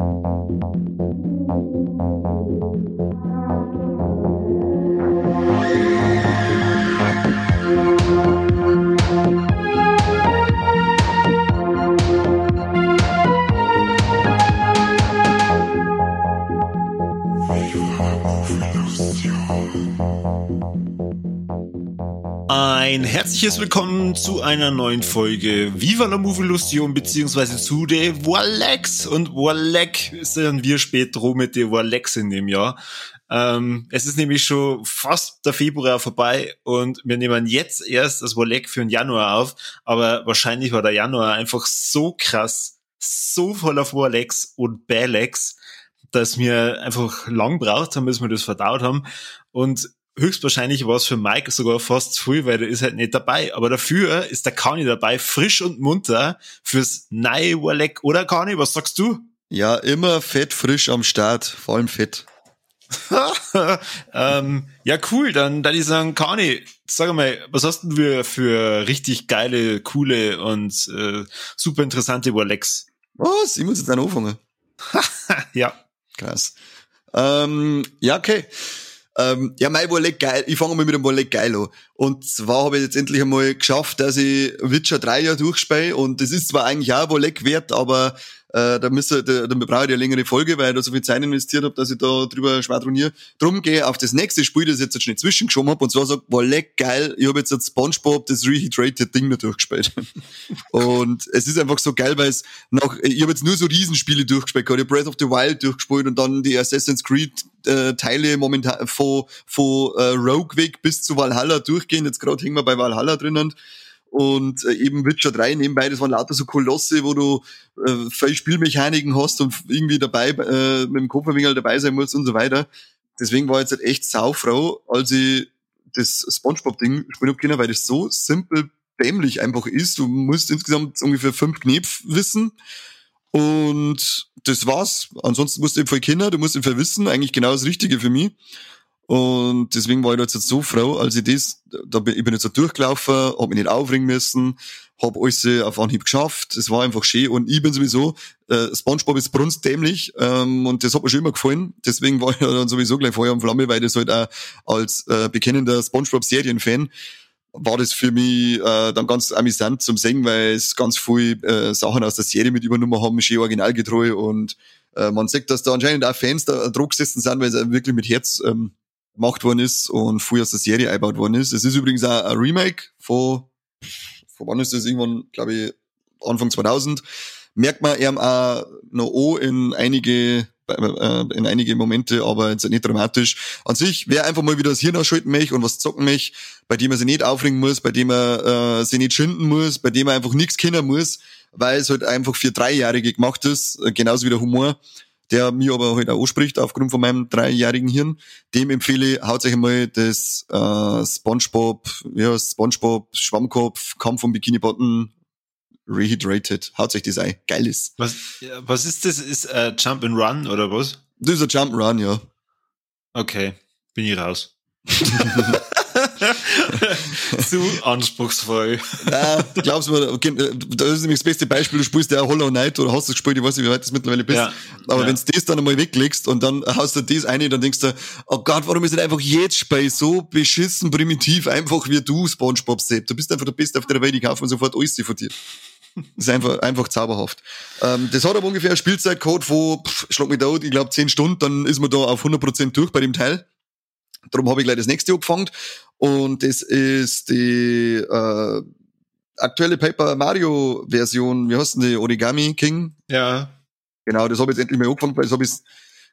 Thank you. Ein herzliches Willkommen zu einer neuen Folge Viva la Movilusion beziehungsweise zu der Walex und Walek sind wir spät drum mit der Walex in dem Jahr. Ähm, es ist nämlich schon fast der Februar vorbei und wir nehmen jetzt erst das Walek für den Januar auf, aber wahrscheinlich war der Januar einfach so krass, so voller Walex und Balex, dass wir einfach lang braucht haben, bis wir das verdaut haben. Und höchstwahrscheinlich war es für Mike sogar fast zu viel, weil der ist halt nicht dabei. Aber dafür ist der Kani dabei, frisch und munter fürs neue Walek. Oder Kani, was sagst du? Ja, immer fett, frisch am Start, vor allem fett. ähm, ja, cool. Dann, dann ich sagen, Kani, sag mal, was hast du für, für richtig geile, coole und äh, super interessante Walleks? Was? Ich muss jetzt dann anfangen. ja. Krass. Ähm, ja, okay. Ähm, ja, mein Wallet geil. Ich fange mal mit dem Wallet geil an. Und zwar habe ich jetzt endlich einmal geschafft, dass ich Witcher 3 Jahre durchspiele. Und das ist zwar eigentlich auch Wallet wert, aber äh, da müsste, da, da brauche ich eine längere Folge, weil ich da so viel Zeit investiert habe, dass ich da drüber schwadroniere. Drum gehe auf das nächste Spiel, das ich jetzt schnell zwischengeschoben habe, und zwar sagt, war leck geil, ich habe jetzt das Spongebob, das Rehydrated Ding da durchgespielt. und es ist einfach so geil, weil es nach, ich habe jetzt nur so Riesenspiele durchgespielt, ich habe Breath of the Wild durchgespielt und dann die Assassin's Creed äh, Teile momentan von, von äh, Rogue weg bis zu Valhalla durchgehen. Jetzt gerade hängen wir bei Valhalla drinnen und äh, eben Witcher 3 nebenbei, das waren lauter so Kolosse, wo du äh, viel Spielmechaniken hast und irgendwie dabei äh, mit dem Kopfverwinkel dabei sein musst und so weiter. Deswegen war ich jetzt halt echt saufrau, als ich das Spongebob-Ding spielen hab können, weil das so simpel dämlich einfach ist. Du musst insgesamt ungefähr fünf Knepf wissen und das war's. Ansonsten musst du eben voll Kinder, du musst eben wissen, eigentlich genau das Richtige für mich. Und deswegen war ich jetzt so froh, als ich das, da bin, ich bin jetzt so durchgelaufen, hab mich nicht aufregen müssen, hab alles auf Anhieb geschafft, es war einfach schön. Und ich bin sowieso, äh, Spongebob ist brunstdämlich ähm, und das hat mir schon immer gefallen, deswegen war ich dann sowieso gleich Feuer und Flamme, weil das halt auch als äh, bekennender Spongebob-Serienfan war das für mich äh, dann ganz amüsant zum Singen, weil es ganz viel äh, Sachen aus der Serie mit übernommen haben, schön originalgetreu. Und äh, man sieht, dass da anscheinend auch Fans da Druck gesessen sind, weil es wirklich mit Herz ähm, gemacht worden ist und früher aus der Serie eingebaut worden ist. Es ist übrigens auch ein Remake von, von wann ist das? Irgendwann, glaube ich, Anfang 2000. Merkt man eben auch noch an in einige äh, in einige Momente, aber jetzt nicht dramatisch. An sich, wer einfach mal wieder das Hirn ausschalten möchte und was zocken möchte, bei dem er sich nicht aufregen muss, bei dem er äh, sich nicht schinden muss, bei dem er einfach nichts kennen muss, weil es halt einfach für Dreijährige gemacht ist, genauso wie der Humor, der mir aber halt auch anspricht aufgrund von meinem dreijährigen Hirn. Dem empfehle ich, haut euch einmal das äh, Spongebob, ja, Spongebob, Schwammkopf, Kampf vom Bikini Button, Rehydrated. Haut euch das ein. Geil ist. Was, was ist das? Ist äh, Jump and Run oder was? Das ist ein Jump and Run, ja. Okay, bin ich raus. Zu anspruchsvoll. Ja, glaubst du mir, das ist nämlich das beste Beispiel, du spielst ja Hollow Knight oder hast du gespielt, ich weiß nicht, wie weit du mittlerweile bist. Ja, aber ja. wenn du das dann einmal weglegst und dann haust du das eine, dann denkst du, oh Gott, warum ist denn einfach jetzt Spiel so beschissen primitiv einfach wie du, Spongebob Sepp? Du bist einfach der Beste auf der Welt, ich kaufe mir sofort alles von dir. Das ist einfach, einfach zauberhaft. Ähm, das hat aber ungefähr eine Spielzeitcode von, pff, schlag mich da, ich glaube 10 Stunden, dann ist man da auf 100% durch bei dem Teil. Darum habe ich gleich das nächste angefangen. Und das ist die äh, aktuelle Paper Mario Version. Wie heißt denn die? Origami King? Ja. Genau, das habe ich jetzt endlich mal angefangen, weil das habe ich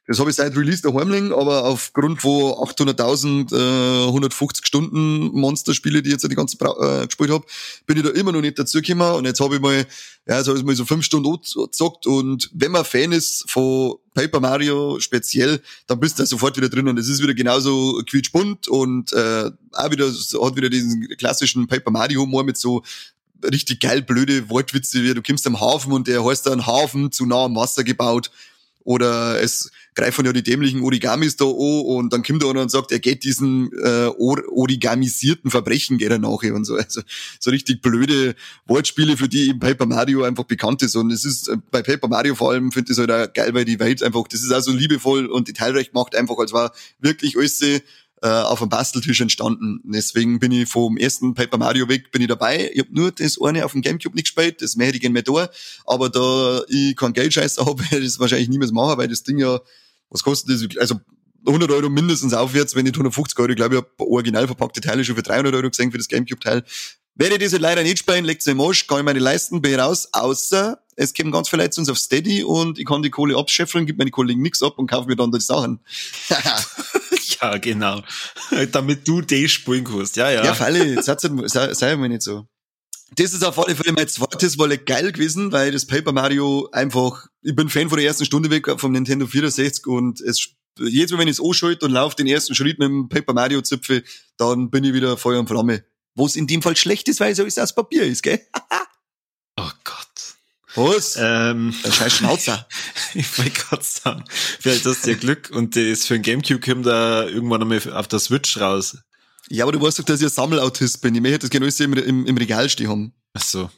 das habe ich seit Release der Heimling, aber aufgrund von 800.000 äh, 150 Stunden Monsterspiele, die ich jetzt die ganze äh, gespielt habe, bin ich da immer noch nicht dazu gekommen. Und jetzt habe ich mal, ja, jetzt habe ich mal so fünf Stunden gezockt. Und wenn man Fan ist von Paper Mario speziell, dann bist du da sofort wieder drin. Und es ist wieder genauso quietschbunt und äh, auch wieder hat wieder diesen klassischen Paper Mario Humor mit so richtig geil blöde Wortwitze, wie du kommst am Hafen und der heißt dann Hafen zu nah am Wasser gebaut oder es greifen ja die dämlichen Origamis da an und dann kommt da einer und sagt, er geht diesen äh, origamisierten Verbrechen geht er nachher und so. Also so richtig blöde Wortspiele, für die eben Paper Mario einfach bekannt ist. Und es ist äh, bei Paper Mario vor allem, finde ich es halt auch geil, weil die Welt einfach, das ist auch so liebevoll und detailreich macht, einfach als war wirklich alles äh, auf dem Basteltisch entstanden. Deswegen bin ich vom ersten Paper Mario weg, bin ich dabei. Ich habe nur das eine auf dem Gamecube nicht gespielt, das mehr hätte ich gerne mehr da. Aber da ich kein Geld scheiße habe, werde ich das wahrscheinlich niemals machen, weil das Ding ja was kostet das? Also 100 Euro mindestens aufwärts, wenn nicht 150 Euro. Ich glaube, ich habe original verpackte Teile schon für 300 Euro gesehen für das Gamecube-Teil. Werde ich diese leider nicht spielen, legt's im Arsch, kann ich meine leisten, ich raus, außer es kommen ganz viele Leute zu uns auf Steady und ich kann die Kohle abscheffeln, gib meine Kollegen nix ab und kaufe mir dann die Sachen. ja, genau. Damit du die spielen kannst. Ja, ja. Ja, Falle, sei, sei mal nicht so. Das ist auf alle Fälle mein zweites Wolle geil gewesen, weil das Paper Mario einfach, ich bin Fan von der ersten Stunde weg vom Nintendo 64 und es, jedes Mal, wenn ich es anschalte und laufe den ersten Schritt mit dem Paper Mario Zipfel, dann bin ich wieder Feuer und Flamme. Wo es in dem Fall schlecht ist, weil es alles aus Papier ist, gell? Was? Ähm, Der scheiß Schnauzer. ich wollte gerade sagen, vielleicht hast du ja Glück und das für ein Gamecube kommt da irgendwann einmal auf der Switch raus. Ja, aber du weißt doch, dass ich ein Sammelautist bin. Ich möchte das genau im, im, im Regal stehen haben. Ach so.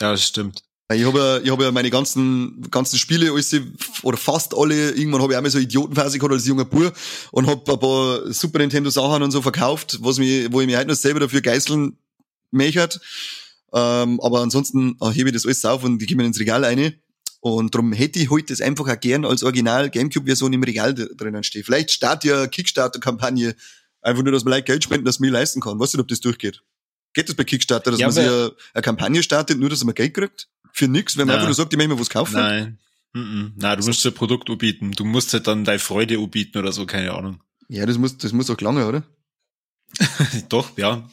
Ja, das stimmt. Ich habe ja, ich hab ja meine ganzen, ganzen Spiele, alles, oder fast alle, irgendwann habe ich auch mal so Idiotenphase gehabt als junger Bur und habe ein paar Super Nintendo Sachen und so verkauft, was mich, wo ich mich halt noch selber dafür geißeln möchte. Ähm, aber ansonsten äh, hebe ich das alles auf und die gebe ins Regal eine. Und darum hätte ich heute das einfach auch gern als Original Gamecube-Version im Regal drinnen stehen. Vielleicht startet ja Kickstarter-Kampagne Einfach nur, dass man Leute Geld spenden, dass man mir leisten kann. Weißt du, ob das durchgeht? Geht das bei Kickstarter, dass ja, man sich eine, eine, Kampagne startet, nur dass man Geld kriegt? Für nix, wenn man einfach nur sagt, ich möchte mir was kaufen? Nein. Mm Nein, du musst ein Produkt anbieten. Du musst halt dann deine Freude anbieten oder so, keine Ahnung. Ja, das muss, das muss auch lange, oder? Doch, ja.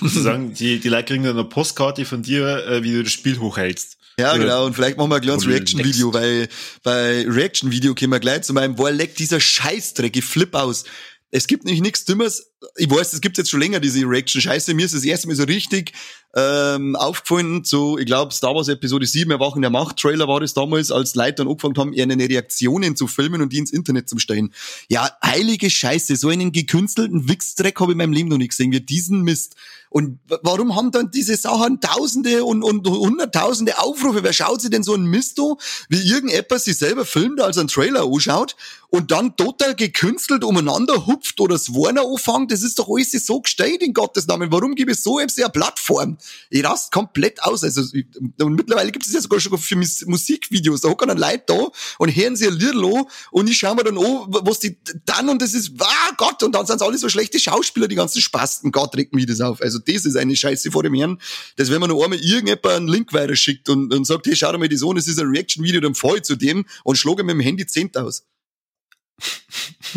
Sozusagen, die, die Leute kriegen dann eine Postkarte von dir, äh, wie du das Spiel hochhältst. Ja, oder, genau. Und vielleicht machen wir ein kleines Reaction-Video, weil bei Reaction-Video können wir gleich zu meinem, boah, leckt dieser Scheißdreck, ich flipp aus. Es gibt nämlich nichts Dümmes. Ich weiß, es gibt jetzt schon länger diese Reaction-Scheiße. Mir ist das erste Mal so richtig ähm, aufgefallen, so, ich glaube, Star Wars Episode 7, Erwachen der Macht, Trailer war das damals, als Leute dann angefangen haben, ihre Reaktionen zu filmen und die ins Internet zu stellen. Ja, heilige Scheiße, so einen gekünstelten Wichsdreck habe ich in meinem Leben noch nicht gesehen, wie diesen Mist. Und warum haben dann diese Sachen Tausende und, und Hunderttausende Aufrufe? Wer schaut sich denn so ein Mist an, wie irgendetwas sich selber filmt, als ein Trailer anschaut und dann total gekünstelt umeinander hupft oder das Warner anfängt? Das ist doch alles so gestellt in Gottes Namen. Warum gibt es so eine Plattform? Ich rast komplett aus. Also, und mittlerweile gibt es ja sogar schon für Musikvideos. Da hocken dann Leute da und hören sie ein an und ich schaue mir dann an, was die dann und das ist, ah Gott, und dann sind es alle so schlechte Schauspieler, die ganzen Spasten. Gott, regt mich das auf. Also, das ist eine Scheiße vor dem Herrn. Das, wenn man noch einmal irgendjemand einen Link weiter schickt und, und sagt, hey, schau dir mal das an, das ist ein Reaction-Video, dann fahr ich zu dem und schlage mit dem Handy 10 aus.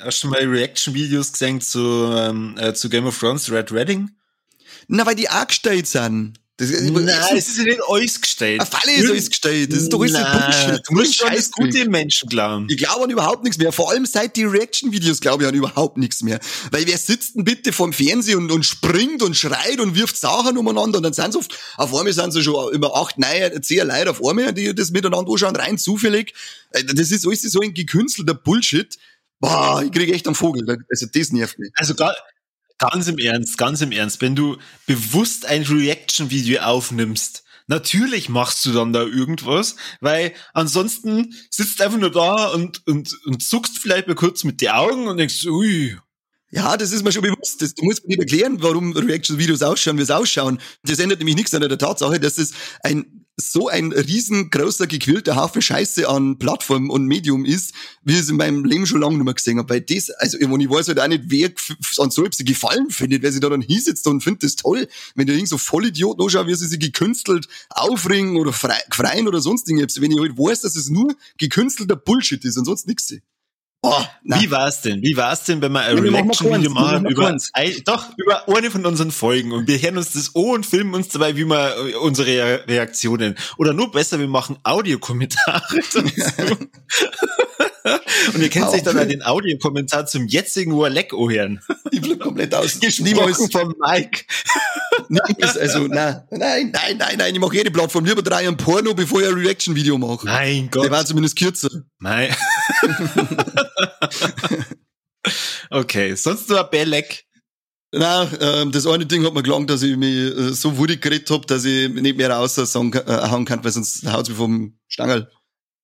Hast du mal Reaction-Videos gesehen zu, ähm, äh, zu Game of Thrones Red Redding? Na, weil die auch gestellt sind. Das, Nein, es ist ja nicht alles gestellt. Auf alle ist alles gestellt. Das ist doch alles Bullshit. Du musst schon das gute Menschen glauben. Ich glaube an überhaupt nichts mehr. Vor allem seit die Reaction-Videos glaube ich an überhaupt nichts mehr. Weil wer sitzt denn bitte vorm Fernsehen und, und springt und schreit und wirft Sachen umeinander und dann sind sie oft, auf einmal sind sie schon über acht, neun, zehn Leute auf einmal, die das miteinander anschauen, rein zufällig. Äh, das ist alles so ein gekünstelter Bullshit. Boah, ich kriege echt einen Vogel. Also das nervt mich. Also gar, Ganz im Ernst, ganz im Ernst. Wenn du bewusst ein Reaction-Video aufnimmst, natürlich machst du dann da irgendwas, weil ansonsten sitzt einfach nur da und, und, und zuckst vielleicht mal kurz mit den Augen und denkst, ui. Ja, das ist mir schon bewusst. Das, du musst mir erklären, warum Reaction-Videos ausschauen, wie es ausschauen. Das ändert nämlich nichts an der Tatsache, dass es ein so ein riesengroßer, gequillter Haufen Scheiße an Plattform und Medium ist, wie ich es in meinem Leben schon lange nicht mehr gesehen habe. Weil das, also ich, ich weiß halt auch nicht, wer an so etwas gefallen findet, wer sich da dann hinsetzt und findet das toll, wenn du irgend so Vollidioten anschaust, wie sie sich gekünstelt aufringen oder freien oder sonst irgendwas. Wenn ich halt weiß, dass es nur gekünstelter Bullshit ist und sonst nichts. Oh, wie war's denn? Wie war's denn, wenn wir ein Reaction-Video machen über, ein, doch, über eine von unseren Folgen und wir hören uns das an und filmen uns dabei, wie wir äh, unsere Reaktionen. Oder nur besser, wir machen Audiokommentare dazu. Und ihr kennt sich dann an den Audiokommentar zum jetzigen Warleck hören. Ich bleib komplett aus. Niemals von Mike. Niemals, also, nein, nein, nein, nein, nein, ich mache jede Plattform lieber drei ein Porno, bevor ich ein Reaction-Video mache. Mein Gott. Der war zumindest kürzer. Nein. okay, sonst nur Belleck. Nein, ähm, das eine Ding hat mir gelangt, dass ich mich äh, so wurig geredet hab, dass ich nicht mehr raus sagen, äh, hauen kann, weil sonst haut's mich vom Stangel.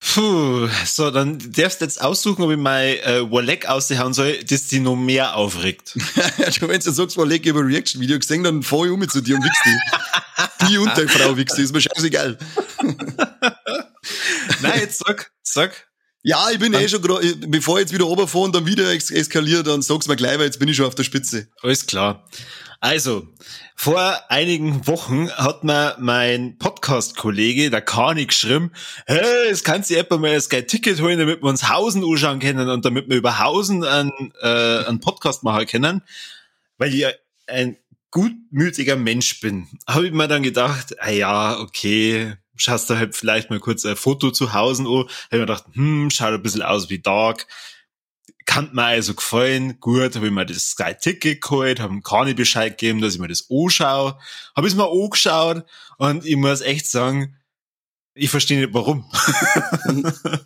Puh, so, dann darfst du jetzt aussuchen, ob ich mein äh, Warleck aushauen soll, das dich noch mehr aufregt. du, wenn du sagst, Warleck über Reaction-Video gesehen, dann fahr ich um zu dir und wichst die. die und deine Frau wichst ist mir scheißegal. Nein, jetzt sag, sag. Ja, ich bin eh schon bevor ich jetzt wieder runterfahre und dann wieder eskaliert, dann sag's mir gleich, weil jetzt bin ich schon auf der Spitze. Alles klar. Also, vor einigen Wochen hat mir mein Podcast-Kollege, der Kani, geschrieben, hey, es kannst du etwa mal ein Sky-Ticket holen, damit wir uns Hausen anschauen können und damit wir über Hausen einen, äh, einen Podcast machen können, weil ich ein gutmütiger Mensch bin. Habe ich mir dann gedacht, ah ja, okay, schaust du halt vielleicht mal kurz ein Foto zu Hause an. Habe ich mir gedacht, hm, schaut ein bisschen aus wie Dark kann mir also gefallen. Gut, habe ich mir das Sky Ticket geholt, habe keine Bescheid gegeben, dass ich mir das anschaue. Habe es mir angeschaut und ich muss echt sagen, ich verstehe nicht warum.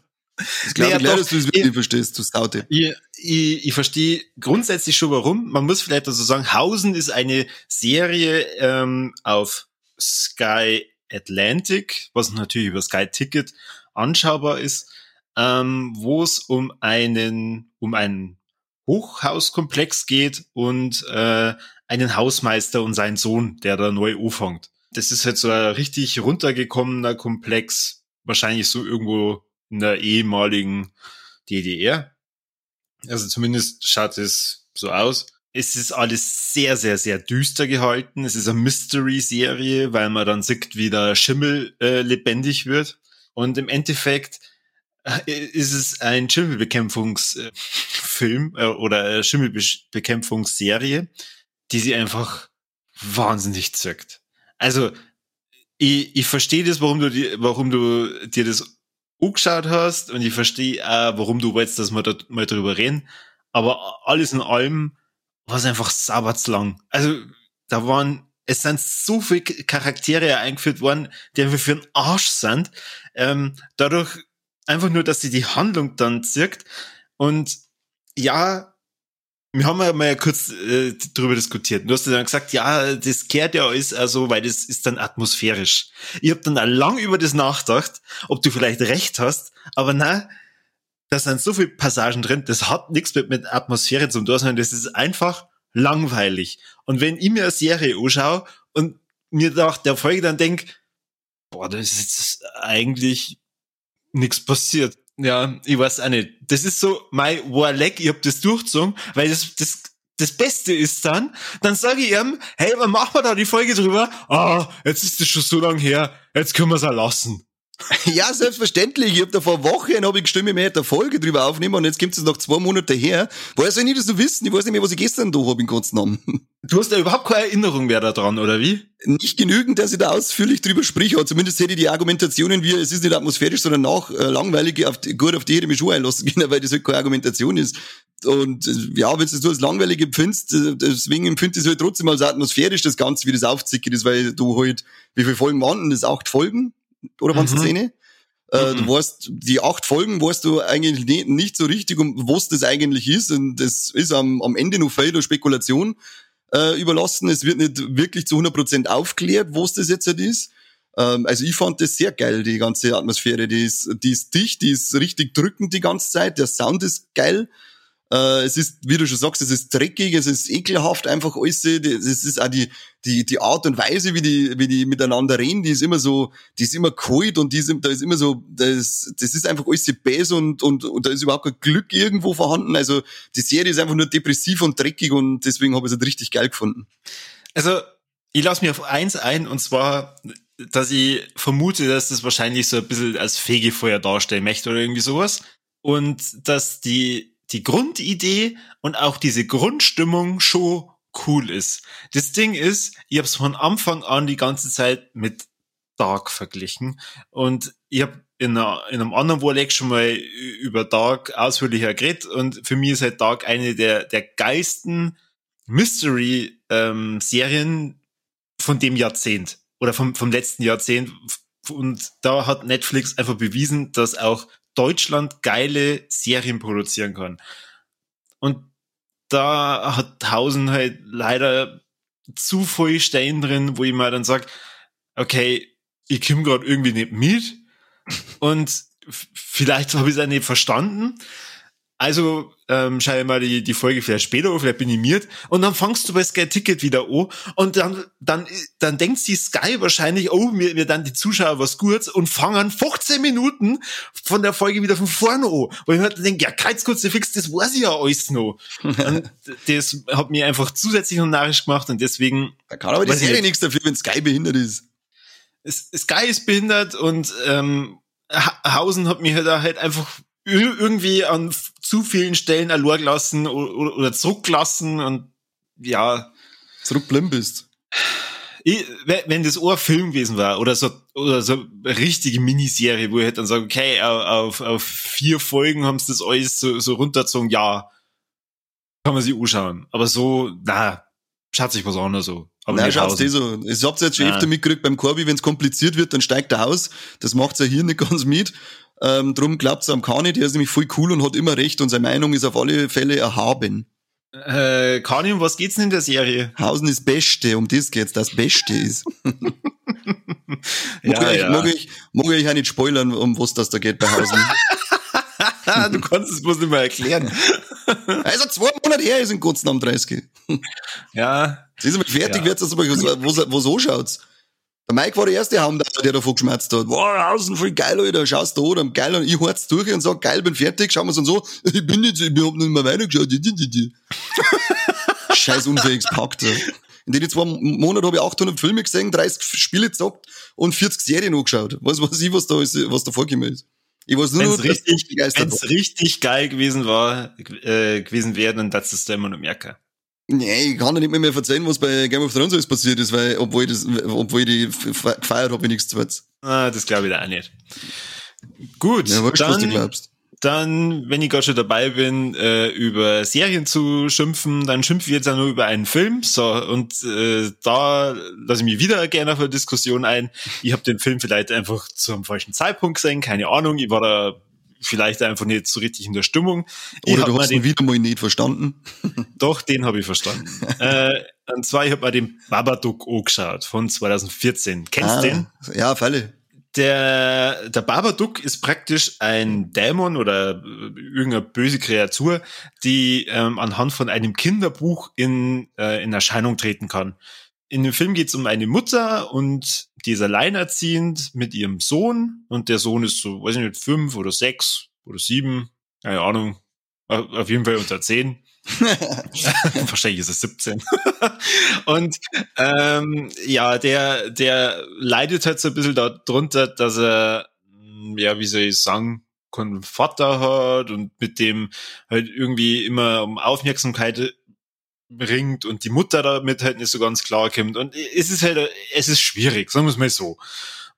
Ich glaube, naja, dass du es wirklich verstehst, du Saute. Ich, ich, ich verstehe grundsätzlich schon warum. Man muss vielleicht also sagen, Hausen ist eine Serie ähm, auf Sky Atlantic, was natürlich über Sky Ticket anschaubar ist ähm, wo es um einen, um einen Hochhauskomplex geht und äh, einen Hausmeister und seinen Sohn, der da neu anfängt. Das ist halt so ein richtig runtergekommener Komplex, wahrscheinlich so irgendwo in der ehemaligen DDR. Also zumindest schaut es so aus. Es ist alles sehr, sehr, sehr düster gehalten. Es ist eine Mystery-Serie, weil man dann sieht, wie der Schimmel äh, lebendig wird. Und im Endeffekt ist es ein Schimmelbekämpfungsfilm äh, oder Schimmelbekämpfungsserie, die sie einfach wahnsinnig zirkt. Also, ich, ich verstehe das, warum du, die, warum du dir das angeschaut hast und ich verstehe auch, warum du willst, dass wir da mal drüber reden. Aber alles in allem war es einfach sauber lang. Also, da waren, es sind so viele Charaktere eingeführt worden, die einfach für den Arsch sind. Ähm, dadurch einfach nur, dass sie die Handlung dann zirkt. Und ja, wir haben ja mal kurz äh, drüber diskutiert. Du hast ja dann gesagt, ja, das kehrt ja alles also, weil das ist dann atmosphärisch. Ich habe dann auch lang über das nachgedacht, ob du vielleicht recht hast, aber na, da sind so viele Passagen drin, das hat nichts mit, mit Atmosphäre zu tun, sondern das ist einfach langweilig. Und wenn ich mir eine Serie anschaue und mir nach der Folge dann denk, boah, das ist eigentlich nichts passiert. Ja, ich weiß auch nicht. Das ist so mein Warleck, ich hab das durchgezogen, weil das, das, das Beste ist dann, dann sage ich ihm, hey, wann machen wir da die Folge drüber? Ah, jetzt ist das schon so lang her, jetzt können wir es auch lassen. Ja, selbstverständlich. Ich hab da vor Wochen hab ich gestimmt, ich hätte eine Folge drüber aufnehmen und jetzt kommt es noch zwei Monate her. Woher soll ich nicht das so wissen? Ich weiß nicht mehr, was ich gestern da hab in Namen. Du hast ja überhaupt keine Erinnerung mehr daran, oder wie? Nicht genügend, dass ich da ausführlich drüber spreche, aber zumindest hätte ich die Argumentationen wie, es ist nicht atmosphärisch, sondern nach, äh, langweilig, auf die, gut, auf die hätte ich mich schon einlassen können, weil das halt keine Argumentation ist. Und äh, ja, wenn du es als langweilig empfindest, äh, deswegen empfinde ich es halt trotzdem als atmosphärisch, das Ganze, wie das aufzickert ist, weil du halt, wie viele Folgen waren das? Acht Folgen? Oder mhm. waren es zehn? Äh, mhm. Du weißt, die acht Folgen weißt du eigentlich nicht, nicht so richtig, um was das eigentlich ist. Und das ist am, am Ende nur viel Spekulation äh, überlassen. Es wird nicht wirklich zu 100% aufklärt, was das jetzt halt ist. Ähm, also ich fand das sehr geil, die ganze Atmosphäre. Die ist, die ist dicht, die ist richtig drückend die ganze Zeit. Der Sound ist geil. Äh, es ist, wie du schon sagst, es ist dreckig, es ist ekelhaft, einfach alles. Es ist auch die, die, die Art und Weise, wie die, wie die miteinander reden, die ist immer so, die ist immer kalt und die ist, da ist immer so, das, das ist einfach alles bäs und, und, und da ist überhaupt kein Glück irgendwo vorhanden. Also die Serie ist einfach nur depressiv und dreckig und deswegen habe ich es halt richtig geil gefunden. Also ich lasse mir auf eins ein und zwar, dass ich vermute, dass das wahrscheinlich so ein bisschen als Fegefeuer darstellen möchte oder irgendwie sowas. Und dass die die Grundidee und auch diese Grundstimmung schon cool ist. Das Ding ist, ich habe es von Anfang an die ganze Zeit mit Dark verglichen und ich habe in, in einem anderen Warleck schon mal über Dark ausführlicher geredet und für mich ist halt Dark eine der, der geilsten Mystery-Serien ähm, von dem Jahrzehnt oder vom, vom letzten Jahrzehnt. Und da hat Netflix einfach bewiesen, dass auch Deutschland geile Serien produzieren kann. Und da hat Tausend halt leider zu voll Stein drin, wo ich mal dann sag, okay, ich komme gerade irgendwie nicht mit und vielleicht habe ich es auch nicht verstanden. Also ähm, schau ich mal die, die Folge vielleicht später auf, vielleicht bin ich miert. Und dann fangst du bei Sky Ticket wieder an und dann, dann, dann denkt die Sky wahrscheinlich, oh, mir, mir dann die Zuschauer was Gutes und fangen 15 Minuten von der Folge wieder von vorne an. Wo ich halt denke, ja, ganz kurz, fix, das weiß ich ja alles noch. und das hat mir einfach zusätzlich noch narrisch gemacht und deswegen. Da kann aber die Serie nichts dafür, wenn Sky behindert ist. Sky ist behindert und ähm, Hausen hat mir da halt einfach irgendwie an zu vielen Stellen allein gelassen oder, oder zurückgelassen und ja. Zurückblind bist. Ich, wenn das Ohr Film gewesen war oder so oder so eine richtige Miniserie, wo ich halt dann sage, okay, auf, auf vier Folgen haben sie das alles so, so runtergezogen, ja, kann man sich anschauen. Aber so, na, schaut sich was anderes so. Aber Nein, schaut's eh so. Ich hab's jetzt schon öfter mitgekriegt beim Corby, wenn es kompliziert wird, dann steigt er aus. Das macht's ja hier nicht ganz mit. Ähm, drum glaubt's am Kani, der ist nämlich voll cool und hat immer recht und seine Meinung ist auf alle Fälle erhaben. Äh, Kani, um was geht's denn in der Serie? Hausen ist Beste, um das geht's, das Beste ist. ja, mag, ich, ja. mag, ich, mag ich auch nicht spoilern, um was das da geht bei Hausen. du kannst es bloß nicht mehr erklären. also zwei Monate her ist in kurzen am 30. ja. Sie ist fertig, ja. wird's wo so schaut's. Der Mike war der erste Haum, der davon geschmerzt hat. Wow, außen voll geil, Alter, schaust du an, geil, und ich horz durch und sag, geil, bin fertig, schauen wir's und so, ich bin nicht, ich hab nicht mehr weitergeschaut. Scheiß unfähiges Pakt, In den zwei Monaten habe ich 800 Filme gesehen, 30 Spiele gezockt und 40 Serien angeschaut. Was weiß ich, was da, ist, was da vorgekommen ist. Ich weiß nur, wenn's richtig, wenn's richtig geil gewesen war, äh, gewesen wäre, dann das ist da immer noch merken. Nee, ich kann dir nicht mehr, mehr erzählen, was bei Game of Thrones alles passiert ist, weil, obwohl ich das, obwohl ich die gefeiert habe, nichts zu Ah, das glaube ich da auch nicht. Gut, ja, weißt, dann, was du glaubst. dann, wenn ich gerade schon dabei bin, äh, über Serien zu schimpfen, dann schimpfe ich jetzt auch nur über einen Film. So, und äh, da lasse ich mich wieder gerne auf eine Diskussion ein. Ich habe den Film vielleicht einfach zu einem falschen Zeitpunkt gesehen, keine Ahnung. Ich war da vielleicht einfach nicht so richtig in der Stimmung. Oder du hast ihn wieder mal nicht verstanden. Doch, den habe ich verstanden. äh, und zwar, ich habe mal den Babadook angeschaut von 2014. Kennst du ah, den? Ja, Falle. Der, der Babadook ist praktisch ein Dämon oder irgendeine böse Kreatur, die ähm, anhand von einem Kinderbuch in, äh, in Erscheinung treten kann. In dem Film geht es um eine Mutter und die ist alleinerziehend mit ihrem Sohn und der Sohn ist so, weiß ich nicht, fünf oder sechs oder sieben, keine Ahnung, auf jeden Fall unter zehn. Wahrscheinlich ist es 17. und ähm, ja, der, der leidet halt so ein bisschen darunter, dass er, ja, wie soll ich sagen, keinen Vater hat und mit dem halt irgendwie immer um Aufmerksamkeit ringt und die Mutter damit halt nicht so ganz klar kommt. Und es ist halt, es ist schwierig, sagen wir es mal so.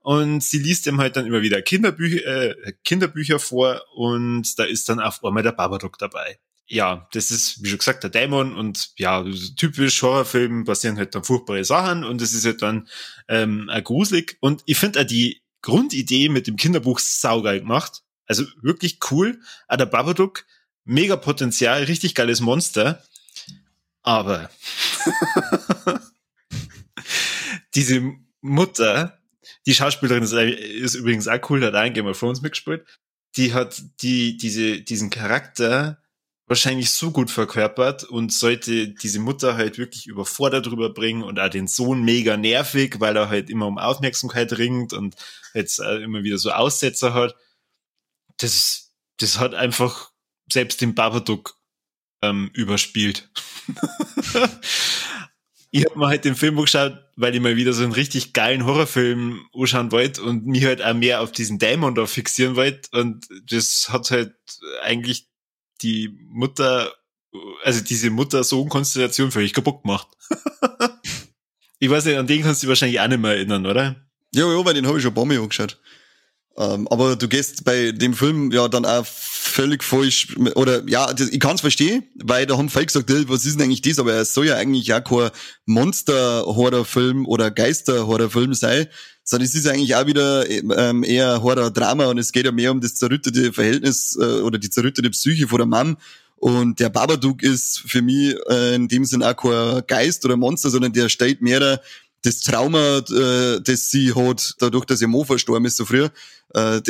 Und sie liest ihm halt dann immer wieder Kinderbücher, äh, Kinderbücher vor und da ist dann auf einmal der Babadook dabei. Ja, das ist, wie schon gesagt, der Dämon und ja, typisch Horrorfilm passieren halt dann furchtbare Sachen und es ist halt dann ähm, gruselig. Und ich finde auch die Grundidee mit dem Kinderbuch saugeil gemacht. Also wirklich cool. Aber der Babadook, mega Potenzial, richtig geiles Monster. Aber diese Mutter, die Schauspielerin ist, ist übrigens auch cool, hat auch in Game of Thrones mitgespielt. Die hat die, diese, diesen Charakter wahrscheinlich so gut verkörpert und sollte diese Mutter halt wirklich überfordert drüber bringen und auch den Sohn mega nervig, weil er halt immer um Aufmerksamkeit ringt und jetzt immer wieder so Aussetzer hat. Das, das hat einfach selbst den Babadook ähm, überspielt. ich habe mir halt den Film geschaut, weil ich mal wieder so einen richtig geilen Horrorfilm anschauen wollte und mich halt auch mehr auf diesen Dämon da fixieren wollte. Und das hat halt eigentlich die Mutter, also diese Mutter-Sohn-Konstellation völlig kaputt gemacht. ich weiß nicht, an den kannst du dich wahrscheinlich auch nicht mehr erinnern, oder? Ja, ja, weil den habe ich schon ein paar Mal angeschaut. Ähm, aber du gehst bei dem Film ja dann auch völlig falsch, oder ja, das, ich kann's verstehen, weil da haben viele gesagt, was ist denn eigentlich das? Aber es soll ja eigentlich auch kein Monster-Horror-Film oder Geister-Horror-Film sein, sondern es ist eigentlich auch wieder ähm, eher Horror-Drama und es geht ja mehr um das zerrüttete Verhältnis äh, oder die zerrüttete Psyche von der Mann. Und der Babadook ist für mich äh, in dem Sinn auch kein Geist oder Monster, sondern der stellt mehr das Trauma, äh, das sie hat, dadurch, dass ihr Mo verstorben ist so früher, äh,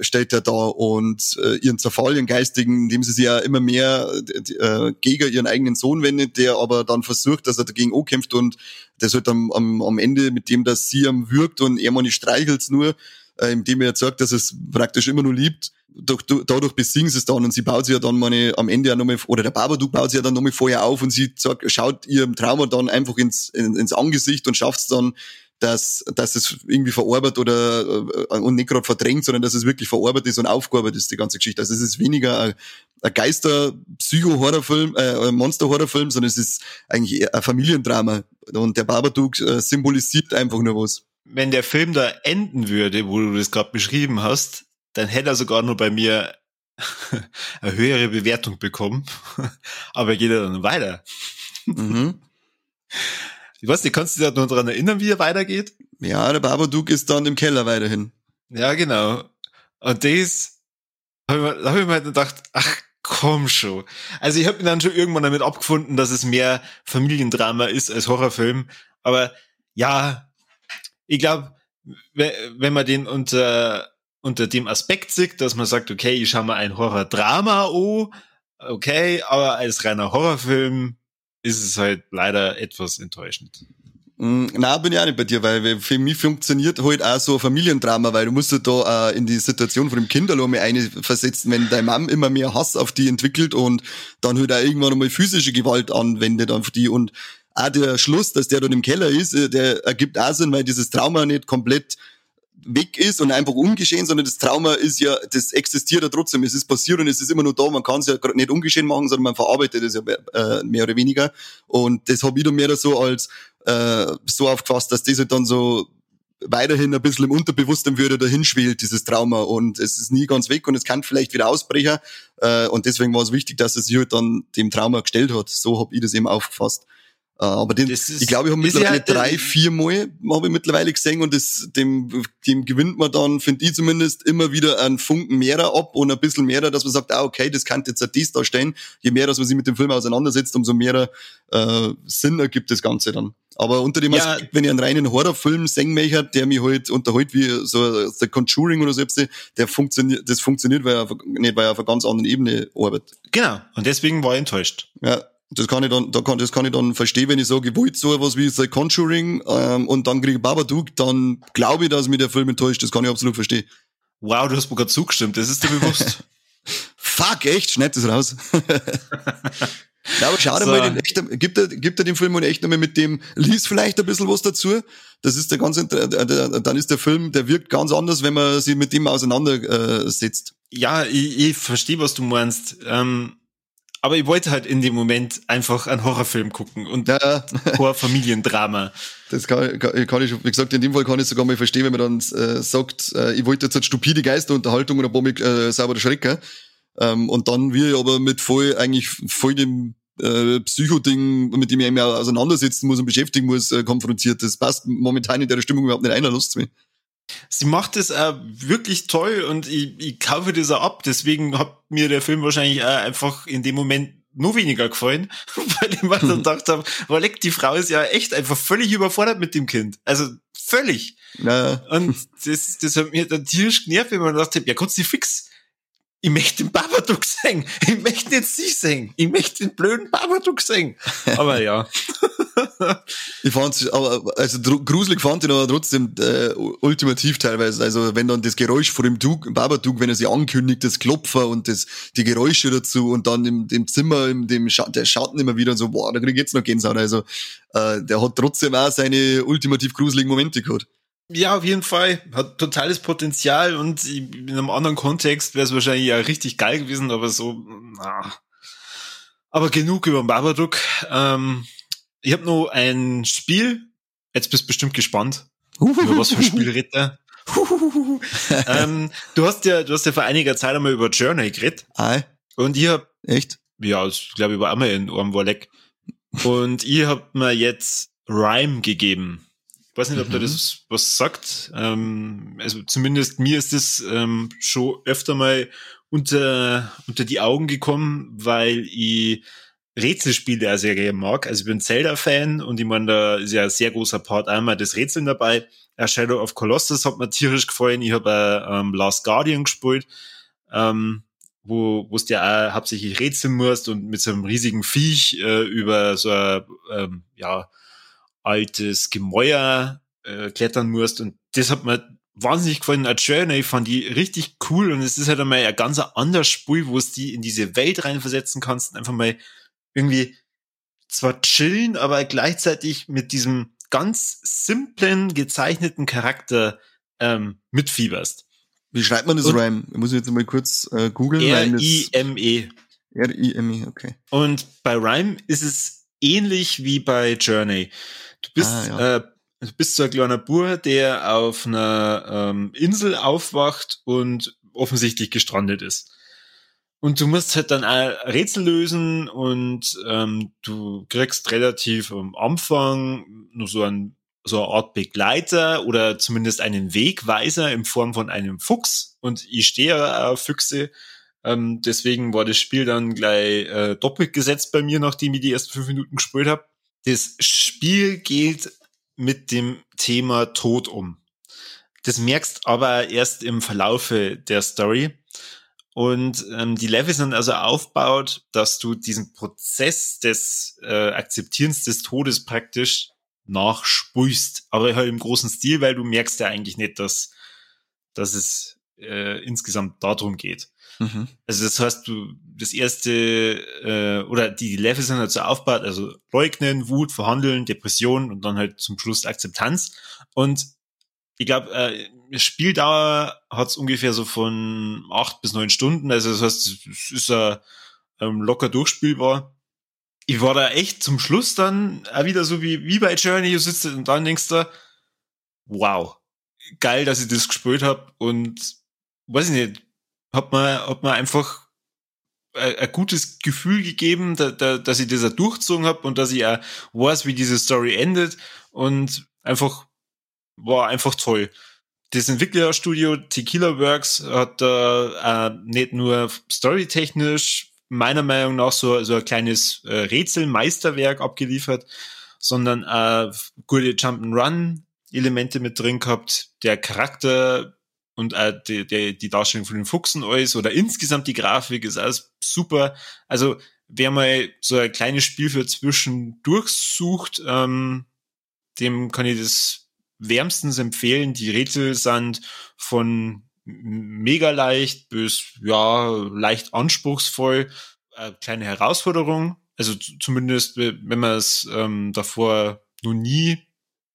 stellt er da und äh, ihren Zerfall, ihren geistigen, indem sie sich ja immer mehr äh, gegen ihren eigenen Sohn wendet, der aber dann versucht, dass er dagegen kämpft und das halt am, am, am Ende mit dem, dass sie am wirkt und er nicht streichelt nur, indem er sagt, dass es praktisch immer nur liebt, durch, dadurch besiegen sie es dann und sie baut sie ja dann meine, am Ende ja nochmal, oder der Babadook baut sie ja dann nochmal vorher auf und sie sagt, schaut ihrem Trauma dann einfach ins, in, ins Angesicht und schafft es dann, dass, dass es irgendwie verarbeitet oder äh, und nicht gerade verdrängt, sondern dass es wirklich verarbeitet ist und aufgearbeitet ist, die ganze Geschichte. Also es ist weniger ein, ein Geister-Psycho-Horrorfilm, äh, Monster-Horrorfilm, sondern es ist eigentlich ein Familiendrama. Und der Babadook äh, symbolisiert einfach nur was. Wenn der Film da enden würde, wo du das gerade beschrieben hast, dann hätte er sogar nur bei mir eine höhere Bewertung bekommen. Aber geht er dann weiter. Mhm. Ich weiß nicht, kannst du dich noch daran erinnern, wie er weitergeht? Ja, der Babadook ist dann im Keller weiterhin. Ja, genau. Und das, da habe ich, hab ich mir halt gedacht, ach komm schon. Also ich habe mir dann schon irgendwann damit abgefunden, dass es mehr Familiendrama ist als Horrorfilm. Aber ja, ich glaube, wenn man den unter, unter dem Aspekt sieht, dass man sagt, okay, ich schaue mal ein Horror-Drama oh, okay, aber als reiner Horrorfilm ist es halt leider etwas enttäuschend. Mm, na, bin ich auch nicht bei dir, weil für mich funktioniert halt auch so ein Familiendrama, weil du musst ja da äh, in die Situation von dem Kinderlohme eine versetzen, wenn deine Mom immer mehr Hass auf die entwickelt und dann halt auch irgendwann einmal physische Gewalt anwendet auf die und auch der Schluss, dass der dort im Keller ist, äh, der ergibt auch Sinn, weil dieses Trauma nicht komplett weg ist und einfach ungeschehen, sondern das Trauma ist ja, das existiert ja trotzdem. Es ist passiert und es ist immer nur da. Man kann es ja nicht ungeschehen machen, sondern man verarbeitet es ja äh, mehr oder weniger. Und das habe ich dann mehr so als äh, so aufgefasst, dass das halt dann so weiterhin ein bisschen im Unterbewusstsein würde dahin schwelt, dieses Trauma. Und es ist nie ganz weg und es kann vielleicht wieder ausbrechen. Äh, und deswegen war es wichtig, dass es sich halt dann dem Trauma gestellt hat. So habe ich das eben aufgefasst. Äh, aber den, ist, ich glaube, ich habe mittlerweile ja, drei, vier Mal habe ich mittlerweile gesehen und das, dem, dem gewinnt man dann, finde ich zumindest, immer wieder einen Funken mehrer ab und ein bisschen mehrer, dass man sagt, ah, okay, das kann jetzt das darstellen. Je mehr, dass man sich mit dem Film auseinandersetzt, umso mehr äh, Sinn ergibt das Ganze dann. Aber unter dem ja. Aspekt, wenn ich einen reinen Horrorfilm sehen möchte, der mich halt unterhält wie so The Conjuring oder so, der funktioniert, das funktioniert, weil er nicht, weil er auf einer ganz anderen Ebene arbeitet. Genau. Und deswegen war ich enttäuscht. Ja. Das kann ich dann, da kann, das kann ich dann verstehen, wenn ich sage, ich wollte so etwas wie The Conjuring ähm, und dann kriege ich Babadook, dann glaube ich, dass mich der Film enttäuscht. Das kann ich absolut verstehen. Wow, du hast mir gerade zugestimmt, das ist dir bewusst. Fuck, echt? Schneid das raus. ja, aber schau dir so. mal den echt, gibt er, gibt er den Film mal echt nochmal mit dem, liest vielleicht ein bisschen was dazu. Das ist der ganz, dann ist der Film, der wirkt ganz anders, wenn man sich mit dem auseinandersetzt. Ja, ich, ich verstehe, was du meinst. Ähm aber ich wollte halt in dem Moment einfach einen Horrorfilm gucken und ja. Horrorfamiliendrama. Das kann, kann, kann, ich, wie gesagt, in dem Fall kann ich sogar mal verstehen, wenn man dann äh, sagt, äh, ich wollte jetzt halt stupide Geisterunterhaltung und ein paar mich äh, sauber schrecken. Ähm, und dann wir ich aber mit voll, eigentlich voll dem äh, Psycho-Ding, mit dem ich mich auseinandersetzen muss und beschäftigen muss, äh, konfrontiert. Das passt momentan in der Stimmung überhaupt nicht einer Lust zu mir. Sie macht es äh, wirklich toll und ich, ich kaufe das auch ab. Deswegen hat mir der Film wahrscheinlich auch einfach in dem Moment nur weniger gefallen, weil ich mir dann gedacht habe, Walek, die Frau ist ja echt einfach völlig überfordert mit dem Kind. Also völlig. Ja. Und das, das hat mir dann tierisch genervt, wenn man dachte, ja, kannst du fix ich möchte den Babadook singen. Ich möchte nicht sie singen. Ich möchte den blöden Babadook singen. Aber ja. ich fand's, aber, also gruselig fand ich aber trotzdem äh, ultimativ teilweise. Also wenn dann das Geräusch vor dem Duk, Babadook, wenn er sich ankündigt, das Klopfer und das, die Geräusche dazu und dann im dem Zimmer, im dem Scha der Schatten immer wieder und so, boah, da krieg ich jetzt noch Gänsehaut. Also äh, der hat trotzdem auch seine ultimativ gruseligen Momente gehabt. Ja, auf jeden Fall. Hat totales Potenzial und in einem anderen Kontext wäre es wahrscheinlich ja richtig geil gewesen, aber so, na. Aber genug über Babadook. Ähm, ich habe noch ein Spiel. Jetzt bist du bestimmt gespannt. über was für ein Spiel redet er. ähm, du hast ja, du hast ja vor einiger Zeit einmal über Journey geredet. Ei. Und ich hab, Echt? ja, ich glaube, ich war einmal in einem Warleck. Und ihr habt mir jetzt Rhyme gegeben. Ich weiß nicht, ob Mhm. da das was sagt. Ähm, also zumindest mir ist das ähm, schon öfter mal unter, unter die Augen gekommen, weil ich Rätselspiele auch sehr gerne mag. Also ich bin Zelda-Fan und ich meine, da ist ja ein sehr großer Part einmal das Rätseln dabei. Äh, Shadow of Colossus hat mir tierisch gefallen. Ich habe ähm, Last Guardian gespielt, ähm, wo wo es ja auch hauptsächlich rätseln musst und mit so einem riesigen Viech äh, über so ein ähm, ja, altes Gemäuer äh, klettern musst. Und das hat mir wahnsinnig gefallen. Als Journey fand die richtig cool und es ist halt einmal ein ganz anderes Spiel, wo es die in diese Welt reinversetzen kannst und einfach mal irgendwie zwar chillen, aber gleichzeitig mit diesem ganz simplen, gezeichneten Charakter ähm, mitfieberst. Wie schreibt man das Und- Rhyme? Ich muss jetzt mal kurz äh, googeln. R-I-M-E. R-I-M-E, okay. Und bei Rhyme ist es ähnlich wie bei Journey. Du bist, Ah, ja. äh, du bist so ein kleiner Bur, der auf einer ähm, Insel aufwacht und offensichtlich gestrandet ist. Und du musst halt dann auch Rätsel lösen und ähm, du kriegst relativ am Anfang nur so, ein, so eine Art Begleiter oder zumindest einen Wegweiser in Form von einem Fuchs. Und ich stehe auf Füchse. Ähm, deswegen war das Spiel dann gleich äh, doppelt gesetzt bei mir, nachdem ich die ersten fünf Minuten gespielt habe. Das Spiel geht mit dem Thema Tod um. Das merkst aber erst im Verlaufe der Story. Und ähm, die Level sind also aufgebaut, dass du diesen Prozess des äh, Akzeptierens des Todes praktisch nachspulst. Aber halt im großen Stil, weil du merkst ja eigentlich nicht, dass, dass es äh, insgesamt darum geht. Mhm. Also das heißt, du das erste äh, oder die Level sind halt so aufgebaut, also leugnen, Wut, verhandeln, Depression und dann halt zum Schluss Akzeptanz. Und ich glaube, äh, Spieldauer hat's ungefähr so von acht bis neun Stunden. Also das heißt, es ist äh, ähm, locker durchspielbar. Ich war da echt zum Schluss dann auch wieder so wie, wie bei Journey, du sitzt und dann denkst du, wow, geil, dass ich das gespielt hab und weiß ich nicht, hat mir, hat mir einfach ein, gutes Gefühl gegeben, da, da, dass ich das auch durchgezogen hab und dass ich auch weiß, wie diese Story endet und einfach war einfach toll. Das Entwicklerstudio Tequila Works hat da äh, nicht nur storytechnisch meiner Meinung nach so, so ein kleines äh, Rätselmeisterwerk abgeliefert, sondern äh, gute Jump'n'Run-Elemente mit drin gehabt. Der Charakter und äh, die, die, die Darstellung von den Fuchsen alles oder insgesamt die Grafik ist alles super. Also wer mal so ein kleines Spiel für zwischendurch sucht, ähm, dem kann ich das wärmstens empfehlen. Die Rätsel sind von mega leicht bis ja leicht anspruchsvoll, äh, kleine Herausforderung. Also zumindest wenn man es ähm, davor noch nie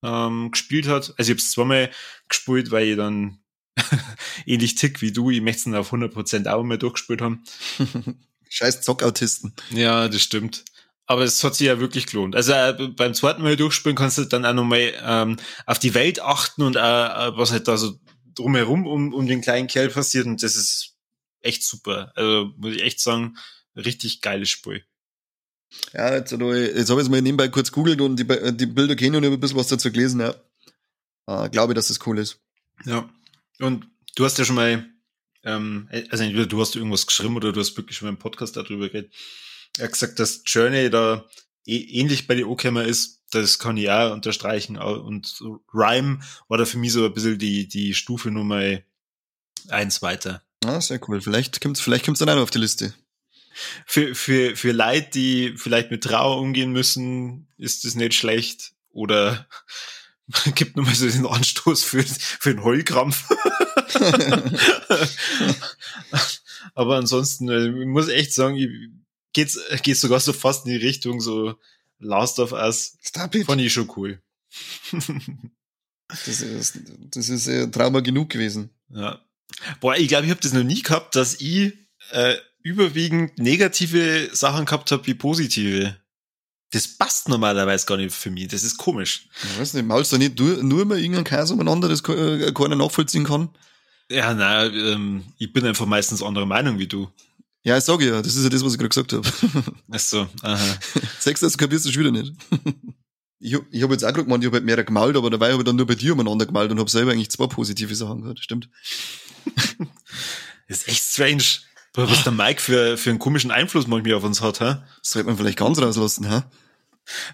ähm, gespielt hat. Also ich habe es zweimal gespielt, weil ich dann ähnlich tick wie du, ich möchte es auf 100% auch mal durchgespielt haben. Scheiß Zockautisten. Ja, das stimmt. Aber es hat sich ja wirklich gelohnt. Also äh, beim zweiten Mal durchspielen kannst du dann auch nochmal ähm, auf die Welt achten und äh, was halt da so drumherum um, um den kleinen Kerl passiert und das ist echt super. Also muss ich echt sagen, richtig geiles Spiel. Ja, jetzt, jetzt habe ich es mal nebenbei kurz googelt und die, die Bilder kennen und ich habe ein bisschen was dazu gelesen, ja. Äh, glaube, dass das cool ist. Ja. Und du hast ja schon mal, ähm, also entweder du hast irgendwas geschrieben oder du hast wirklich schon mal im Podcast darüber geredet. Er hat gesagt, dass Journey da eh, ähnlich bei den O-Camera ist. Das kann ich auch unterstreichen. Und Rhyme war da für mich so ein bisschen die, die Stufe Nummer eins weiter. Ah, sehr cool. Vielleicht kommt's, vielleicht kommt's dann auch auf die Liste. Für, für, für Leute, die vielleicht mit Trauer umgehen müssen, ist das nicht schlecht. Oder gibt nochmal so den Anstoß für, für den Heulkrampf. Aber ansonsten, äh, ich muss echt sagen, ich- geht's, geht's sogar so fast in die Richtung so Last of Us. Stop it. Fand ich schon cool. Das ist, das ist äh, Trauma genug gewesen. ja. Boah, ich glaube, ich habe das noch nie gehabt, dass ich äh, überwiegend negative Sachen gehabt habe wie positive. Das passt normalerweise gar nicht für mich. Das ist komisch. Ich weiß nicht, maulst du nicht nur, nur mal irgendeinen Käse umeinander, das äh, keiner nachvollziehen kann? Ja, nein, ähm, ich bin einfach meistens anderer Meinung wie du. Ja, ich sag ja, das ist ja das, was ich gerade gesagt habe. Ach so, aha. Sechs, das kapierst du schon wieder nicht. Ich, ich habe jetzt auch gerade gemeint, ich habe halt mehrere gemalt, aber dabei habe ich dann nur bei dir umeinander gemalt und habe selber eigentlich zwei positive Sachen gehört. Stimmt. Das ist echt strange. Was der Mike für, für einen komischen Einfluss manchmal auf uns hat, hä? Das sollte man vielleicht ganz rauslassen, hä?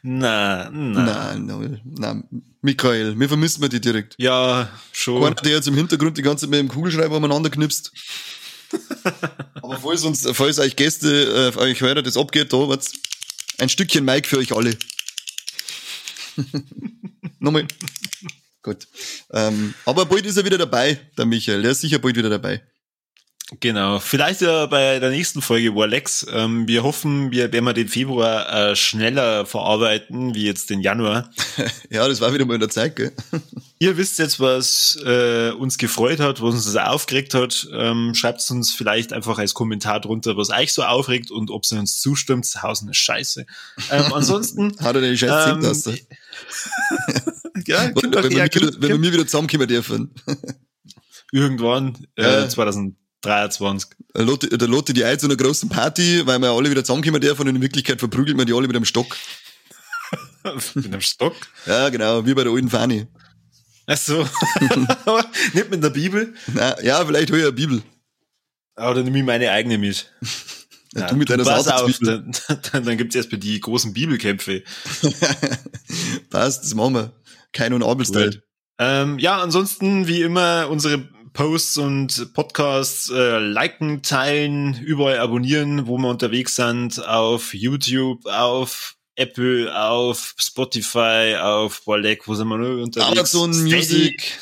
Na, na. Nein, nein, nein. Michael, wir vermissen wir die direkt. Ja, schon. Einer, der jetzt im Hintergrund die ganze Zeit mit dem Kugelschreiber umeinander knipst. Aber falls uns, falls euch Gäste, äh, euch Hörer das abgeht, da wird's ein Stückchen Mike für euch alle. Nochmal. Gut. Ähm, aber bald ist er wieder dabei, der Michael. Der ist sicher bald wieder dabei. Genau. Vielleicht ja bei der nächsten Folge Warlex. Ähm, wir hoffen, wir werden wir den Februar äh, schneller verarbeiten, wie jetzt den Januar. ja, das war wieder mal in der Zeit, gell? Ihr wisst jetzt, was äh, uns gefreut hat, was uns das aufgeregt hat. Ähm, Schreibt es uns vielleicht einfach als Kommentar drunter, was euch so aufregt und ob sie uns zustimmt. Hausen ist scheiße. Ähm, ansonsten. Hat er den Scheiß ähm, lassen? ja, wenn, wir wieder, wenn wir mir wieder zusammenkommen dürfen. Irgendwann, äh, 2000 23. Da lotte die ein zu einer großen Party, weil wir alle wieder zusammenkommen dürfen und in Wirklichkeit verprügelt man die alle mit einem Stock. mit einem Stock? Ja, genau, wie bei der alten Fani. Ach so. Nicht mit der Bibel? Na, ja, vielleicht hol ich eine Bibel. Aber dann nehme ich meine eigene mit. Ja, du mit deiner Pass auf, dann, dann, dann gibt's erstmal die großen Bibelkämpfe. Passt, das machen wir. Kein und Abel-Style. Ähm, ja, ansonsten, wie immer, unsere Posts und Podcasts äh, liken, teilen, überall abonnieren, wo wir unterwegs sind, auf YouTube, auf Apple, auf Spotify, auf Walek, wo sind wir nur unterwegs? Amazon Steady, Music.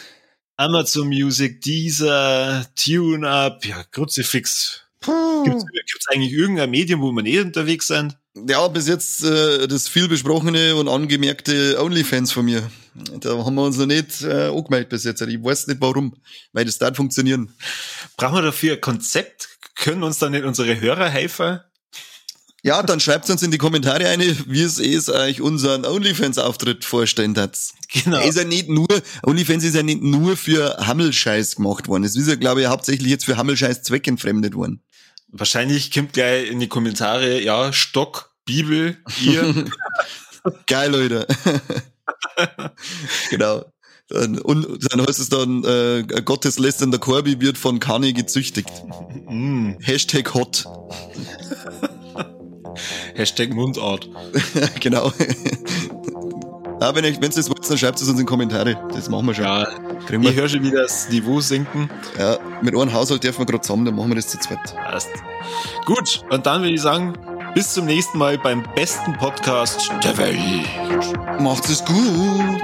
Amazon Music, dieser Tune-Up, ja, Kruzifix. Gibt es eigentlich irgendein Medium, wo wir nicht unterwegs sind? Ja, bis jetzt äh, das viel besprochene und angemerkte OnlyFans von mir. Da haben wir uns noch nicht äh, angemeldet bis jetzt. Ich weiß nicht warum, weil das da funktionieren. Brauchen wir dafür ein Konzept? Können uns da nicht unsere Hörer helfen? Ja, dann schreibt uns in die Kommentare eine, wie es es euch unseren OnlyFans-Auftritt vorstellen hat. Genau. ist ja nicht nur, OnlyFans ist ja nicht nur für Hammelscheiß gemacht worden. Es ist ja, glaube ich, hauptsächlich jetzt für Hammelscheiß zweckentfremdet worden. Wahrscheinlich kommt gleich in die Kommentare, ja, Stock, Bibel, ihr. Geil, Leute. genau. Und dann heißt es dann, äh, Gotteslästernder Korbi wird von Kani gezüchtigt. Mm. Hashtag hot. Hashtag Mundart. genau. Ja, wenn ihr es wollt, dann schreibt es uns in die Kommentare. Das machen wir schon. Ja, Kriegen wir. ich höre schon wieder das Niveau sinken. Ja, mit einem Haushalt dürfen wir gerade zusammen, dann machen wir das zu zweit. Passt. Gut, und dann würde ich sagen, bis zum nächsten Mal beim besten Podcast der Welt. Macht es gut.